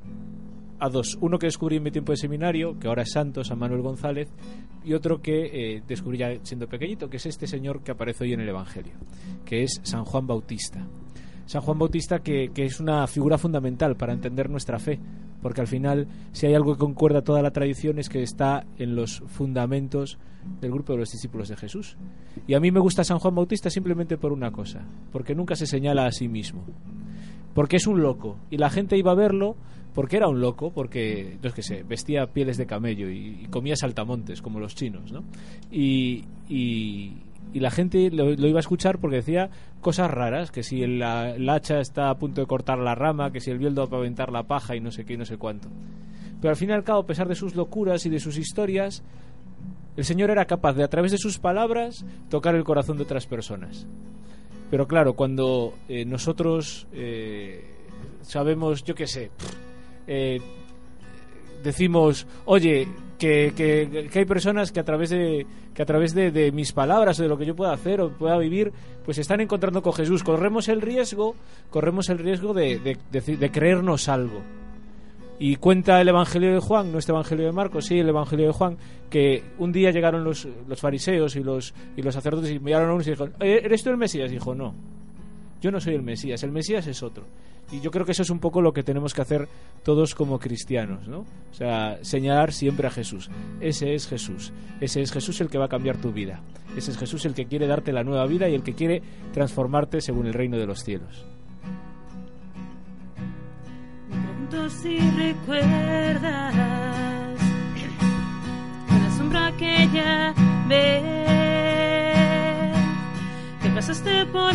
a dos. Uno que descubrí en mi tiempo de seminario, que ahora es santo, San Manuel González, y otro que eh, descubrí ya siendo pequeñito, que es este señor que aparece hoy en el Evangelio, que es San Juan Bautista. San Juan Bautista que, que es una figura fundamental para entender nuestra fe, porque al final si hay algo que concuerda toda la tradición es que está en los fundamentos del grupo de los discípulos de Jesús. Y a mí me gusta San Juan Bautista simplemente por una cosa, porque nunca se señala a sí mismo porque es un loco. Y la gente iba a verlo porque era un loco, porque, yo qué sé, vestía pieles de camello y, comía saltamontes, como los chinos, ¿no? Y, y, la gente lo, iba a escuchar porque decía cosas raras, que si el, la- hacha está a punto de cortar la rama, que si el bieldo va a paventar la paja y no sé qué y no sé cuánto. Pero al fin y al cabo, a pesar de sus locuras y de sus historias, el Señor era capaz de, a través de sus palabras, tocar el corazón de otras personas. Pero claro, cuando eh, nosotros eh, sabemos, yo qué sé, eh, decimos, oye, que, que- hay personas que a través de que a través de, mis palabras o de lo que yo pueda hacer o pueda vivir, pues están encontrando con Jesús. Corremos el riesgo, corremos el riesgo de- de creernos algo. Y cuenta el Evangelio de Juan, no este Evangelio de Marcos, sí, el Evangelio de Juan, que un día llegaron los, los fariseos y los, y los sacerdotes y miraron a uno y dijeron, "¿Eh, ¿eres tú el Mesías? Y dijo, no, yo no soy el Mesías, el Mesías es otro. Y yo creo que eso es un poco lo que tenemos que hacer todos como cristianos, ¿no? O sea, señalar siempre a Jesús. Ese es Jesús. Ese es Jesús el que va a cambiar tu vida. Ese es Jesús el que quiere darte la nueva vida y el que quiere transformarte según el reino de los cielos. Pregunto si recuerdas la sombra que ya ves que pasaste por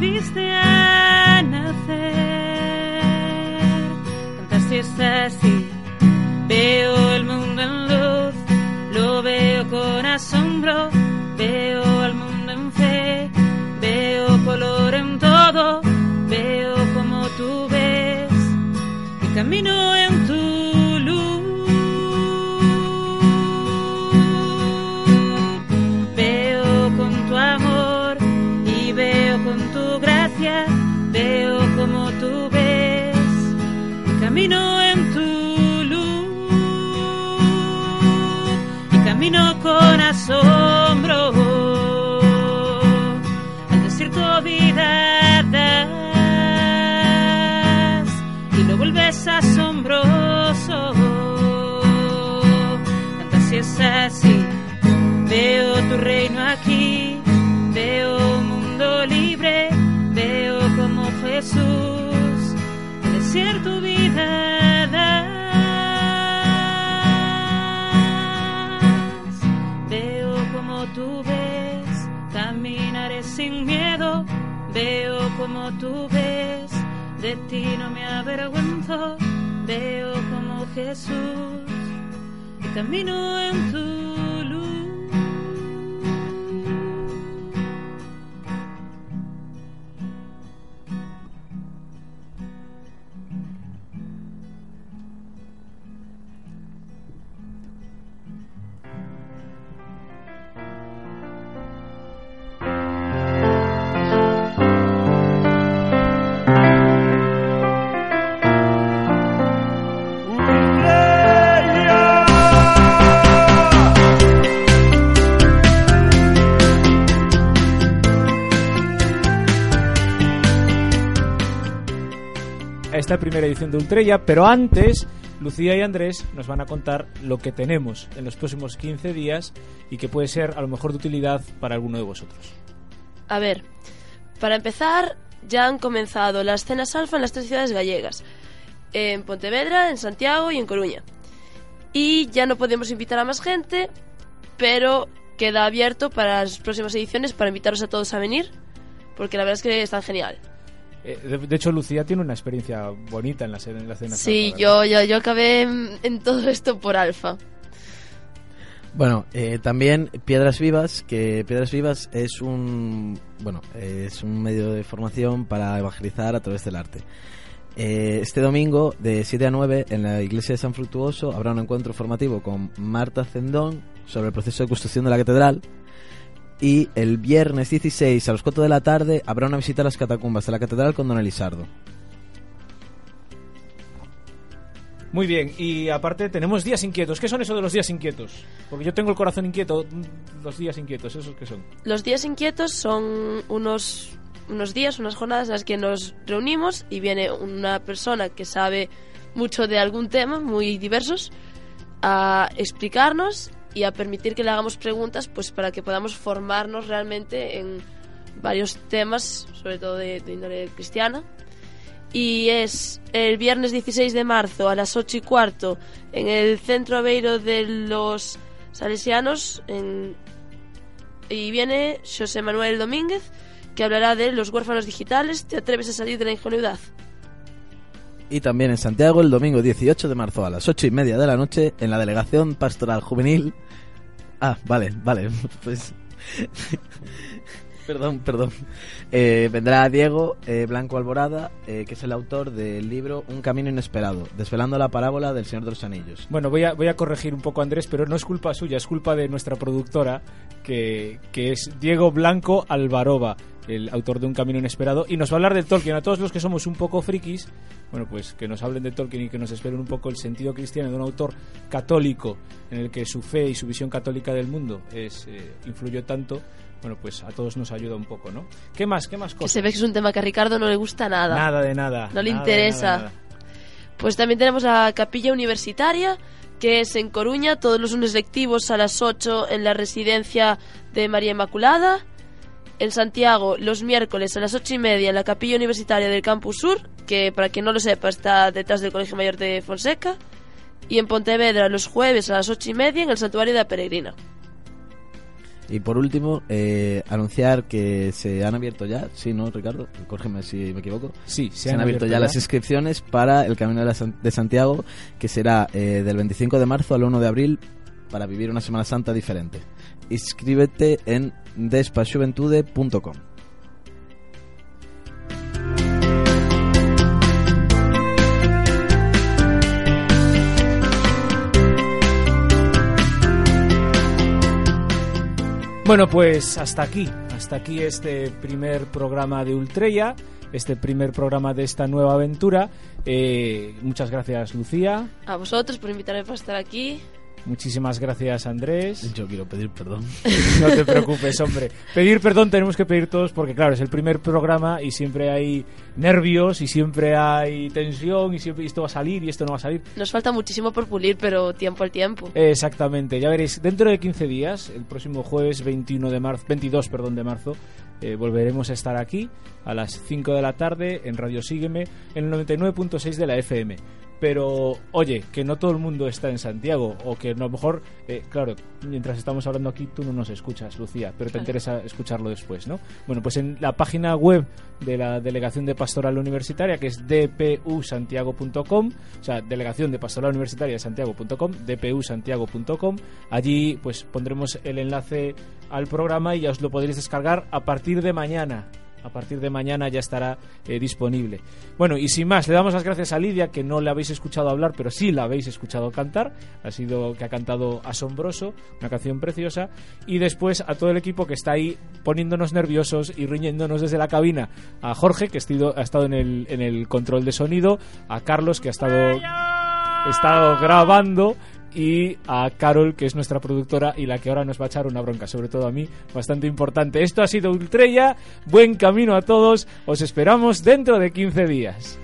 volviste a nacer. Cantaste así, veo el mundo en luz, lo veo con asombro, veo camino en tu luz, y camino con asombro al desierto vida das y lo vuelves asombroso. Canta si es así, veo tu reino aquí, sin miedo. Veo como tú ves, de ti no me avergüenzo. Veo como Jesús y camino en tu primera edición de Ultrella, pero antes Lucía y Andrés nos van a contar lo que tenemos en los próximos 15 días y que puede ser a lo mejor de utilidad para alguno de vosotros. A ver, para empezar, ya han comenzado las cenas alfa en las tres ciudades gallegas, en Pontevedra, en Santiago y en Coruña. Y ya no podemos invitar a más gente, pero queda abierto para las próximas ediciones para invitaros a todos a venir, porque la verdad es que están genial. Eh, de, de hecho, Lucía tiene una experiencia bonita en la, en la cena. Sí, alfa, yo, yo, yo acabé en, en todo esto por alfa. Bueno, eh, también Piedras Vivas, que Piedras Vivas es un bueno es un medio de formación para evangelizar a través del arte. Eh, este domingo de 7 a 9 en la iglesia de San Fructuoso habrá un encuentro formativo con Marta Zendón sobre el proceso de construcción de la catedral. Y el viernes 16 a las 4 de la tarde habrá una visita a las catacumbas de la catedral con Don Elisardo. Muy bien, y aparte tenemos días inquietos. ¿Qué son eso de los días inquietos? Porque yo tengo el corazón inquieto. Los días inquietos, ¿esos qué son? Los días inquietos son unos, unos días, unas jornadas en las que nos reunimos y viene una persona que sabe mucho de algún tema, muy diversos, a explicarnos y a permitir que le hagamos preguntas pues para que podamos formarnos realmente en varios temas, sobre todo de, de índole cristiana. Y es el viernes 16 de marzo a las 8 y cuarto en el Centro Aveiro de los Salesianos y viene José Manuel Domínguez, que hablará de los huérfanos digitales. ¿Te atreves a salir de la ingenuidad? Y también en Santiago el domingo 18 de marzo a las 8 y media de la noche en la Delegación Pastoral Juvenil. Ah, vale, vale. *laughs* Pues. perdón, perdón. Eh, vendrá Diego eh, Blanco Alborada, eh, que es el autor del libro Un Camino Inesperado, desvelando la parábola del Señor de los Anillos. Bueno, voy a, voy a corregir un poco Andrés, pero no es culpa suya, es culpa de nuestra productora, que, que es Diego Blanco Alvaroba, el autor de Un Camino Inesperado, y nos va a hablar de Tolkien. A todos los que somos un poco frikis, bueno, pues que nos hablen de Tolkien y que nos esperen un poco el sentido cristiano de un autor católico, en el que su fe y su visión católica del mundo es, eh, influyó tanto. Bueno, pues a todos nos ayuda un poco, ¿no? ¿Qué más? ¿Qué más cosas? se ve que es un tema que a Ricardo no le gusta nada. Nada de nada. No le nada interesa. nada, nada. Pues también tenemos la capilla universitaria, que es en Coruña, todos los lunes lectivos a las 8 en la residencia de María Inmaculada. En Santiago, los miércoles a las 8 y media en la capilla universitaria del Campus Sur, que para quien no lo sepa está detrás del Colegio Mayor de Fonseca. Y en Pontevedra, los jueves a las 8 y media en el Santuario de la Peregrina. Y por último, eh, anunciar que se han abierto ya, sí, ¿no, Ricardo? Córgeme si me equivoco. Sí, se, han, abierto, ya, las inscripciones para el Camino de, la San- de Santiago, que será eh, del 25 de marzo al 1 de abril para vivir una Semana Santa diferente. Inscríbete en despasjuventude.com. Bueno, pues hasta aquí, hasta aquí este primer programa de Ultrella, este primer programa de esta nueva aventura. Eh, muchas gracias, Lucía. A vosotros por invitarme para estar aquí. Muchísimas gracias, Andrés. *laughs* Yo quiero pedir perdón. No te preocupes, hombre. Pedir perdón tenemos que pedir todos porque, claro, es el primer programa y siempre hay nervios y siempre hay tensión y siempre esto va a salir y esto no va a salir. Nos falta muchísimo por pulir, pero tiempo al tiempo. Exactamente, ya veréis, dentro de 15 días, el próximo jueves 21 de marzo, 22 perdón, de marzo, eh, volveremos a estar aquí a las 5 de la tarde en Radio Sígueme en el 99.6 de la FM. Pero, oye, que no todo el mundo está en Santiago, o que a lo mejor, eh, claro, mientras estamos hablando aquí tú no nos escuchas, Lucía, pero te Claro. interesa escucharlo después, ¿no? Bueno, pues en la página web de la Delegación de Pastoral Universitaria, que es dpusantiago.com, o sea, Delegación de Pastoral Universitaria de Santiago.com, dpusantiago.com, allí pues pondremos el enlace al programa y ya os lo podréis descargar a partir de mañana. A partir de mañana ya estará eh, disponible. Bueno, y sin más, le damos las gracias a Lidia, que no le habéis escuchado hablar, pero sí la habéis escuchado cantar. Ha sido que ha cantado Asombroso, una canción preciosa. Y después a todo el equipo que está ahí poniéndonos nerviosos y riñéndonos desde la cabina. A Jorge, que ha estado, ha estado en, el, en el control de sonido. A Carlos, que ha estado, ha estado grabando y a Carol, que es nuestra productora y la que ahora nos va a echar una bronca, sobre todo a mí, bastante importante. Esto ha sido Ultrella, buen camino a todos, os esperamos dentro de 15 días.